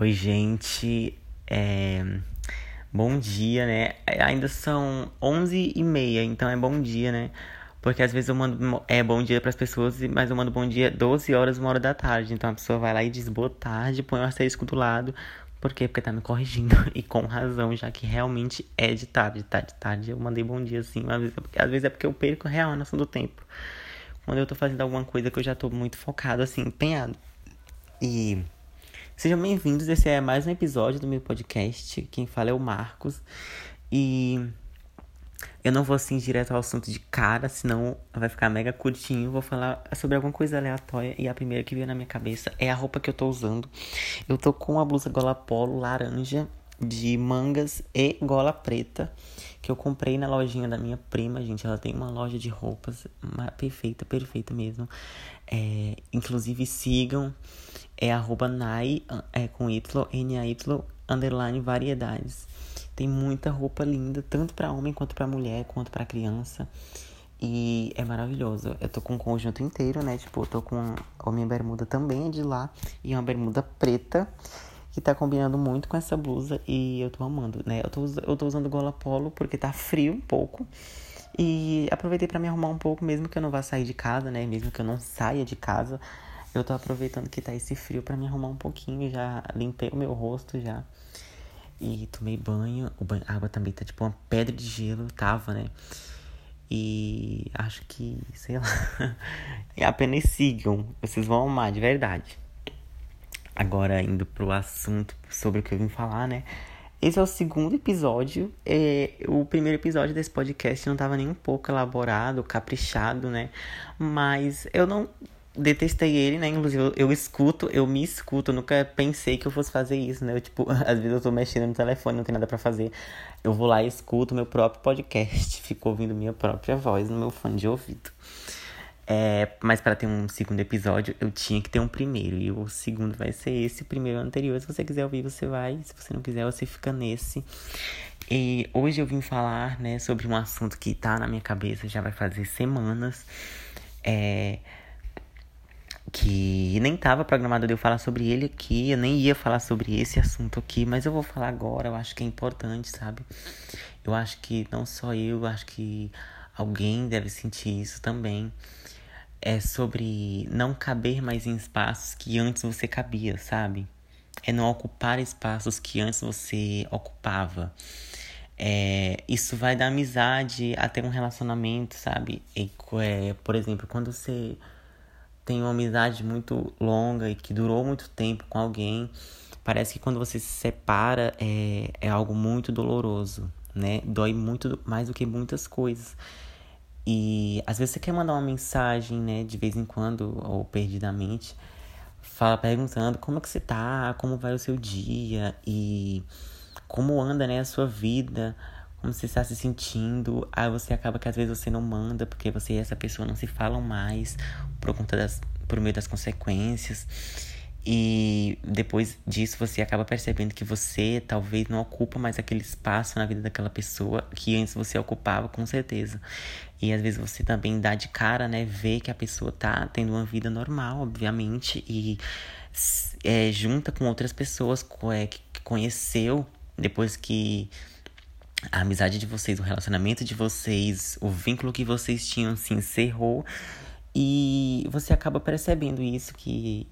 Oi, gente. É... Bom dia, né? Ainda são 11 e meia, então é bom dia, né? Porque às vezes eu mando é bom dia para as pessoas, mas eu mando bom dia 12 horas, uma hora da tarde. Então a pessoa vai lá e diz boa tarde, põe o asterisco do lado. Por quê? Porque tá me corrigindo. E com razão, já que realmente é de tarde. Tá de tarde, eu mandei bom dia assim. Às vezes, é porque, às vezes é porque eu perco real a noção do tempo. Quando eu tô fazendo alguma coisa que eu já tô muito focado, assim, empenhado. E Sejam bem-vindos, esse é mais um episódio do meu podcast. Quem fala é o Marcos. E eu não vou assim direto ao assunto de cara, senão vai ficar mega curtinho. Vou falar sobre alguma coisa aleatória e a primeira que veio na minha cabeça é a roupa que eu tô usando. Eu tô com uma blusa gola polo laranja de mangas e gola preta que eu comprei na lojinha da minha prima, gente. Ela tem uma loja de roupas perfeita, perfeita mesmo. É, inclusive sigam é arroba nai, é com y, n-a-y, underline variedades. Tem muita roupa linda, tanto para homem quanto para mulher, quanto para criança. E é maravilhoso. Eu tô com um conjunto inteiro, né? Tipo, eu tô com a minha bermuda também é de lá. E uma bermuda preta que tá combinando muito com essa blusa e eu tô amando, né? Eu tô, eu tô usando gola polo porque tá frio um pouco. E aproveitei para me arrumar um pouco, mesmo que eu não vá sair de casa, né? Mesmo que eu não saia de casa, eu tô aproveitando que tá esse frio para me arrumar um pouquinho. Já limpei o meu rosto já. E tomei banho. O banho, a água também tá tipo uma pedra de gelo, tava, né? E acho que, sei lá. apenas sigam. Vocês vão amar, de verdade. Agora, indo pro assunto sobre o que eu vim falar, né? Esse é o segundo episódio. É, o primeiro episódio desse podcast não estava nem um pouco elaborado, caprichado, né? Mas eu não detestei ele, né? Inclusive, eu, eu, escuto, eu me escuto. Eu nunca pensei que eu fosse fazer isso, né? Eu, tipo, às vezes eu tô mexendo no telefone, não tem nada para fazer. Eu vou lá e escuto meu próprio podcast. Fico ouvindo minha própria voz no meu fone de ouvido. É, mas para ter um segundo episódio, eu tinha que ter um primeiro. E o segundo vai ser esse, o primeiro anterior. Se você quiser ouvir, você vai. Se você não quiser, você fica nesse. E hoje eu vim falar, né, sobre um assunto que tá na minha cabeça já vai fazer semanas. É, que nem tava programado de eu falar sobre ele aqui, eu nem ia falar sobre esse assunto aqui, mas eu vou falar agora, eu acho que é importante, sabe? Eu acho que não só eu, eu acho que alguém deve sentir isso também é sobre não caber mais em espaços que antes você cabia, sabe? É não ocupar espaços que antes você ocupava. É, isso vai dar amizade até um relacionamento, sabe? E, é, por exemplo, quando você tem uma amizade muito longa e que durou muito tempo com alguém, parece que quando você se separa é, é algo muito doloroso, né? Dói muito mais do que muitas coisas. E às vezes você quer mandar uma mensagem, né, de vez em quando, ou perdidamente, fala perguntando como é que você tá, como vai o seu dia e como anda, né, a sua vida, como você está se sentindo. Aí você acaba que às vezes você não manda porque você e essa pessoa não se falam mais por conta das por meio das consequências. E depois disso você acaba percebendo que você talvez não ocupa mais aquele espaço na vida daquela pessoa que antes você ocupava, com certeza. E às vezes você também dá de cara, né? Vê que a pessoa tá tendo uma vida normal, obviamente, e é, junta com outras pessoas é, que conheceu depois que a amizade de vocês, o relacionamento de vocês, o vínculo que vocês tinham se encerrou. E você acaba percebendo isso, que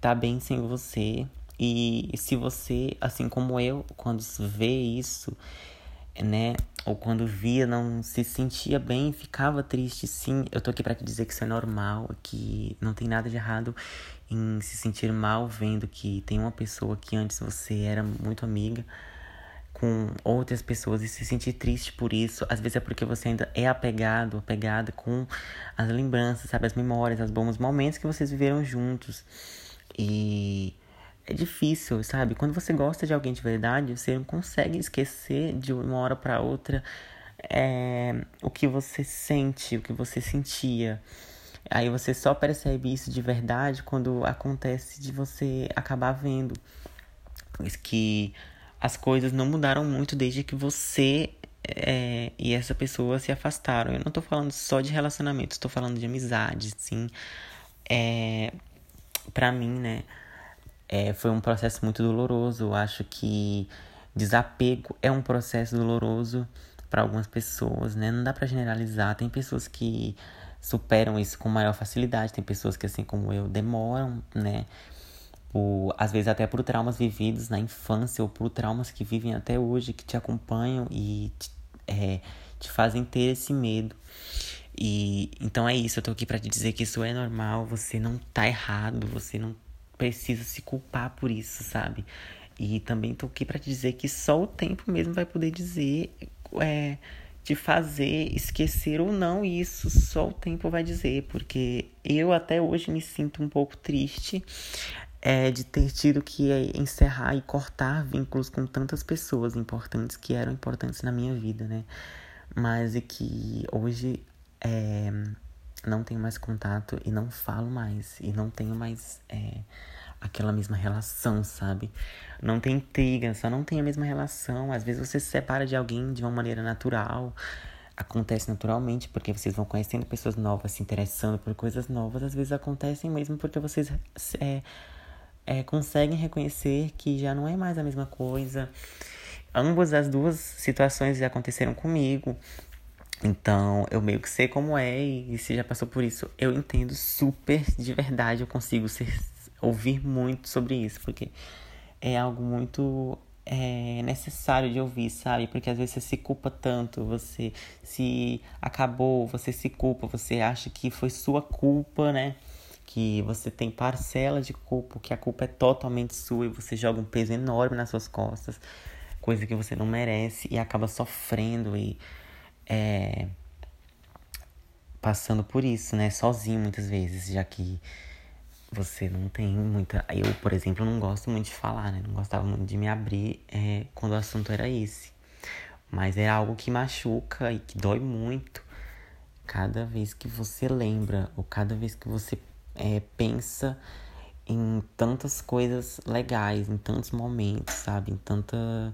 tá bem sem você. E se você, assim como eu, quando vê isso, né, ou quando via, não se sentia bem, ficava triste, sim. Eu tô aqui para te dizer que isso é normal, que não tem nada de errado em se sentir mal vendo que tem uma pessoa que antes você era muito amiga com outras pessoas e se sentir triste por isso. Às vezes é porque você ainda é apegado, apegada com as lembranças, sabe, as memórias, os bons momentos que vocês viveram juntos. E é difícil, sabe? Quando você gosta de alguém de verdade, você não consegue esquecer de uma hora para outra é, o que você sente, o que você sentia. Aí você só percebe isso de verdade quando acontece de você acabar vendo que as coisas não mudaram muito desde que você é, e essa pessoa se afastaram. Eu não tô falando só de relacionamento, estou falando de amizade, sim. É, pra mim, né? é, foi um processo muito doloroso. Eu acho que desapego é um processo doloroso para algumas pessoas, né? Não dá para generalizar. Tem pessoas que superam isso com maior facilidade, tem pessoas que, assim como eu, demoram, né? Por, às vezes até por traumas vividos na infância ou por traumas que vivem até hoje, que te acompanham e te, é, te fazem ter esse medo. E então é isso, eu tô aqui para te dizer que isso é normal, você não tá errado, você não precisa se culpar por isso, sabe? E também tô aqui para te dizer que só o tempo mesmo vai poder dizer é, te fazer esquecer ou não isso, só o tempo vai dizer, porque eu até hoje me sinto um pouco triste é, de ter tido que encerrar e cortar vínculos com tantas pessoas importantes que eram importantes na minha vida, né? Mas e que hoje é, não tenho mais contato e não falo mais. E não tenho mais é, aquela mesma relação, sabe? Não tem intriga, só não tem a mesma relação. Às vezes você se separa de alguém de uma maneira natural. Acontece naturalmente, porque vocês vão conhecendo pessoas novas, se interessando por coisas novas. Às vezes acontecem mesmo porque vocês é, é, conseguem reconhecer que já não é mais a mesma coisa. Ambas as duas situações já aconteceram comigo. Então, eu meio que sei como é, e se já passou por isso, eu entendo super de verdade, eu consigo ser, ouvir muito sobre isso, porque é algo muito é, necessário de ouvir, sabe? Porque às vezes você se culpa tanto, você se acabou, você se culpa, você acha que foi sua culpa, né? Que você tem parcela de culpa, que a culpa é totalmente sua e você joga um peso enorme nas suas costas, coisa que você não merece e acaba sofrendo e é, passando por isso, né? Sozinho muitas vezes, já que você não tem muita. Eu, por exemplo, não gosto muito de falar, né? Não gostava muito de me abrir é, quando o assunto era esse. Mas é algo que machuca e que dói muito cada vez que você lembra, ou cada vez que você é, pensa em tantas coisas legais, em tantos momentos, sabe? Em tanta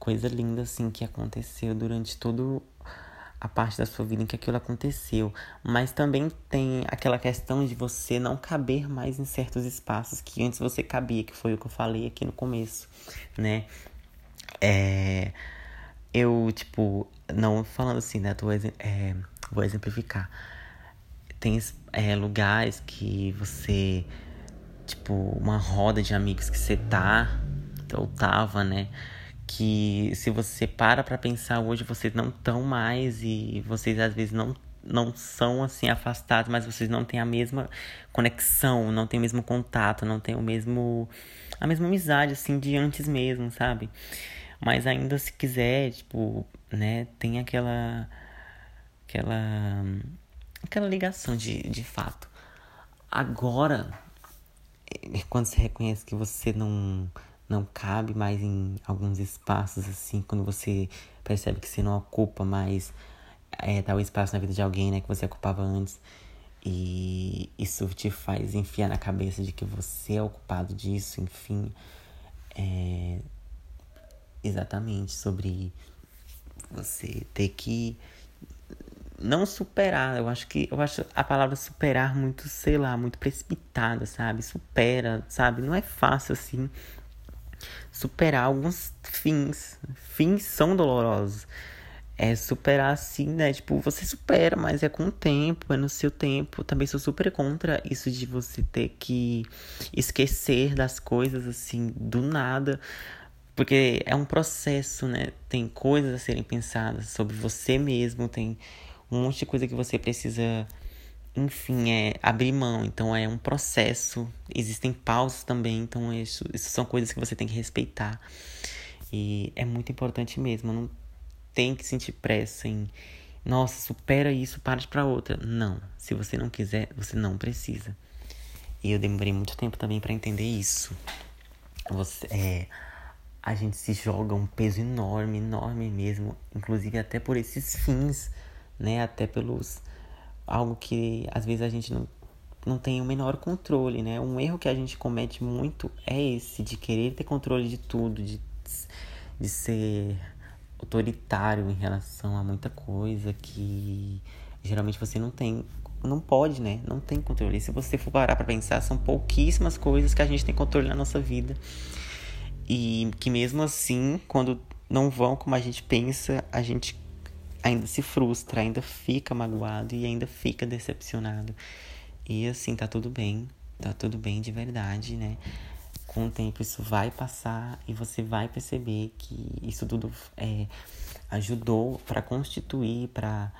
coisa linda assim que aconteceu durante todo a parte da sua vida em que aquilo aconteceu, mas também tem aquela questão de você não caber mais em certos espaços que antes você cabia, que foi o que eu falei aqui no começo, né? É, eu, tipo, não falando assim, né? Tô, é, vou exemplificar. Tem é, lugares que você, tipo, uma roda de amigos que você tá, ou tava, né? Que se você para para pensar hoje vocês não estão mais e vocês às vezes não não são assim afastados, mas vocês não têm a mesma conexão, não têm o mesmo contato, não têm o mesmo a mesma amizade assim de antes mesmo, sabe? Mas ainda se quiser, tipo, né, tem aquela aquela aquela ligação de, de fato. Agora, quando você reconhece que você não não cabe mais em alguns espaços, assim, quando você percebe que você não ocupa mais é, tal espaço na vida de alguém, né, que você ocupava antes. E isso te faz enfiar na cabeça de que você é ocupado disso, enfim. É exatamente sobre você ter que não superar. Eu acho que eu acho a palavra superar muito, sei lá, muito precipitada, sabe? Supera, sabe? Não é fácil assim superar alguns fins. Fins são dolorosos. É superar assim, né? Tipo, você supera, mas é com o tempo, é no seu tempo. Também sou super contra isso de você ter que esquecer das coisas assim, do nada. Porque é um processo, né? Tem coisas a serem pensadas sobre você mesmo, tem um monte de coisa que você precisa enfim, é abrir mão. Então é um processo. Existem pausas também. Então isso, isso são coisas que você tem que respeitar. E é muito importante mesmo. Não tem que sentir pressa em. Nossa, supera isso, parte para outra. Não. Se você não quiser, você não precisa. E eu demorei muito tempo também para entender isso. Você, é, a gente se joga um peso enorme, enorme mesmo. Inclusive até por esses fins, né? Até pelos algo que às vezes a gente não, não tem o menor controle, né? Um erro que a gente comete muito é esse, de querer ter controle de tudo, de, de ser autoritário em relação a muita coisa que geralmente você não tem não pode, né? Não tem controle. E se você for parar pra pensar, são pouquíssimas coisas que a gente tem controle na nossa vida. E que mesmo assim, quando não vão como a gente pensa, a gente ainda se frustra, ainda fica magoado e ainda fica decepcionado. E assim, tá tudo bem. Tá tudo bem de verdade, né? Com o tempo isso vai passar e você vai perceber que isso tudo é, ajudou para constituir, para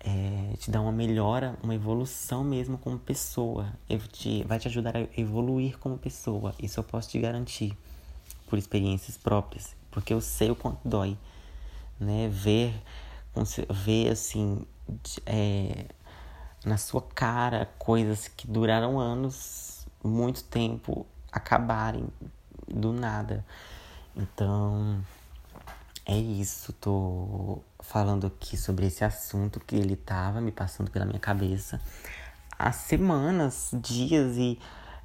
é, te dar uma melhora, uma evolução mesmo como pessoa. Te, vai te ajudar a evoluir como pessoa. Isso eu posso te garantir por experiências próprias, porque eu sei o quanto dói, né? Ver, ver assim, é, na sua cara coisas que duraram anos, muito tempo, acabarem do nada. Então, é isso, tô falando aqui sobre esse assunto que ele tava me passando pela minha cabeça há semanas, dias e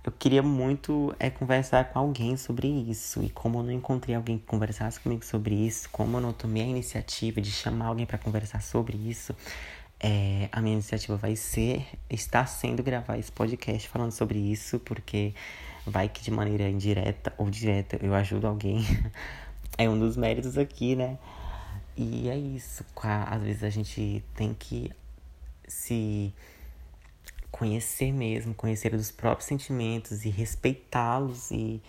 eu queria muito é conversar com alguém sobre isso. E como eu não encontrei alguém que conversasse comigo sobre isso, como eu não tomei a iniciativa de chamar alguém para conversar sobre isso, é, a minha iniciativa vai ser, está sendo gravar esse podcast falando sobre isso, porque vai que de maneira indireta ou direta eu ajudo alguém. é um dos méritos aqui, né? E é isso. Às vezes a gente tem que se conhecer mesmo, conhecer dos próprios sentimentos e respeitá-los e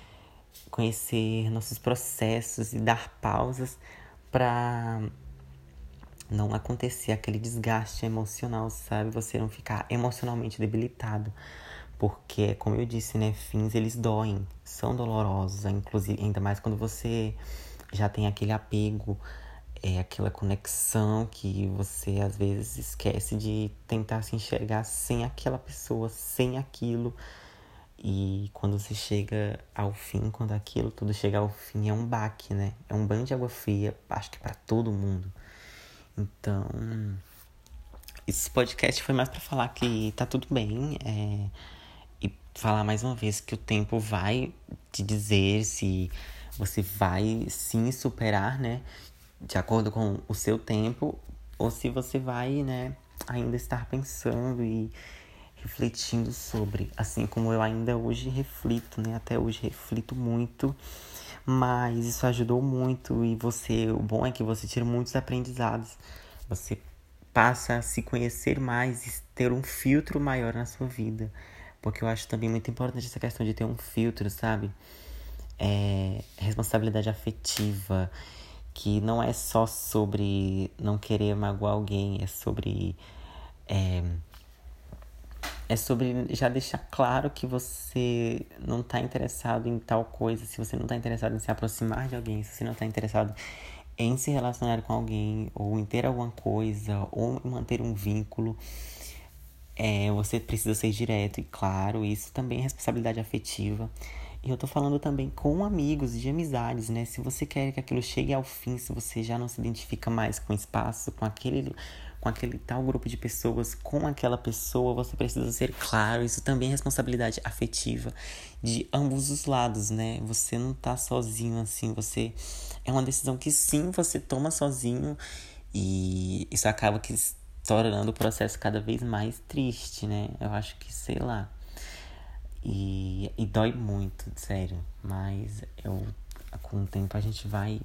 conhecer nossos processos e dar pausas para não acontecer aquele desgaste emocional, sabe? Você não ficar emocionalmente debilitado. Porque, como eu disse, né, fins eles doem, são dolorosos, inclusive, ainda mais quando você já tem aquele apego é aquela conexão que você às vezes esquece de tentar se enxergar sem aquela pessoa, sem aquilo. E quando você chega ao fim, quando aquilo tudo chega ao fim, é um baque, né? É um banho de água fria, acho que para todo mundo. Então, esse podcast foi mais para falar que tá tudo bem, é, e falar mais uma vez que o tempo vai te dizer se você vai sim superar, né? De acordo com o seu tempo, ou se você vai, né, ainda estar pensando e refletindo sobre, assim como eu ainda hoje reflito, né, até hoje reflito muito, mas isso ajudou muito e você, o bom é que você tira muitos aprendizados. Você passa a se conhecer mais e ter um filtro maior na sua vida. Porque eu acho também muito importante essa questão de ter um filtro, sabe? É, responsabilidade afetiva que não é só sobre não querer magoar alguém, é sobre. É, é sobre já deixar claro que você não está interessado em tal coisa, se você não está interessado em se aproximar de alguém, se você não está interessado em se relacionar com alguém, ou em ter alguma coisa, ou em manter um vínculo, é, você precisa ser direto e claro. Isso também é responsabilidade afetiva. E eu tô falando também com amigos, de amizades, né? Se você quer que aquilo chegue ao fim, se você já não se identifica mais com o espaço, com aquele, com aquele tal grupo de pessoas, com aquela pessoa, você precisa ser claro. Isso também é responsabilidade afetiva de ambos os lados, né? Você não tá sozinho assim, você. É uma decisão que sim você toma sozinho e isso acaba que tornando o processo cada vez mais triste, né? Eu acho que, sei lá. E, e dói muito, sério. Mas eu, com o tempo a gente vai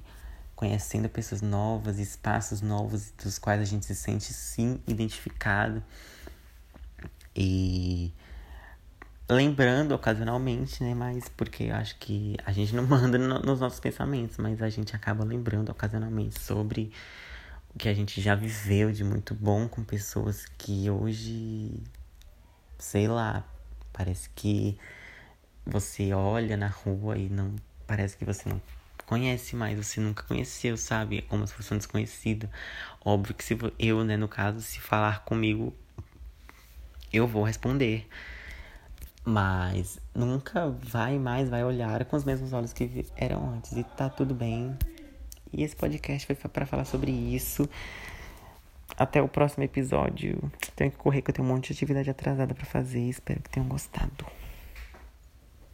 conhecendo pessoas novas, espaços novos dos quais a gente se sente sim identificado. E lembrando ocasionalmente, né? Mas porque eu acho que a gente não manda no, nos nossos pensamentos, mas a gente acaba lembrando ocasionalmente sobre o que a gente já viveu de muito bom com pessoas que hoje, sei lá, Parece que você olha na rua e não. Parece que você não conhece mais, você nunca conheceu, sabe? É como se fosse um desconhecido. Óbvio que se eu, né, no caso, se falar comigo, eu vou responder. Mas nunca vai mais, vai olhar com os mesmos olhos que eram antes. E tá tudo bem. E esse podcast foi para falar sobre isso. Até o próximo episódio. Tenho que correr que eu tenho um monte de atividade atrasada para fazer. Espero que tenham gostado.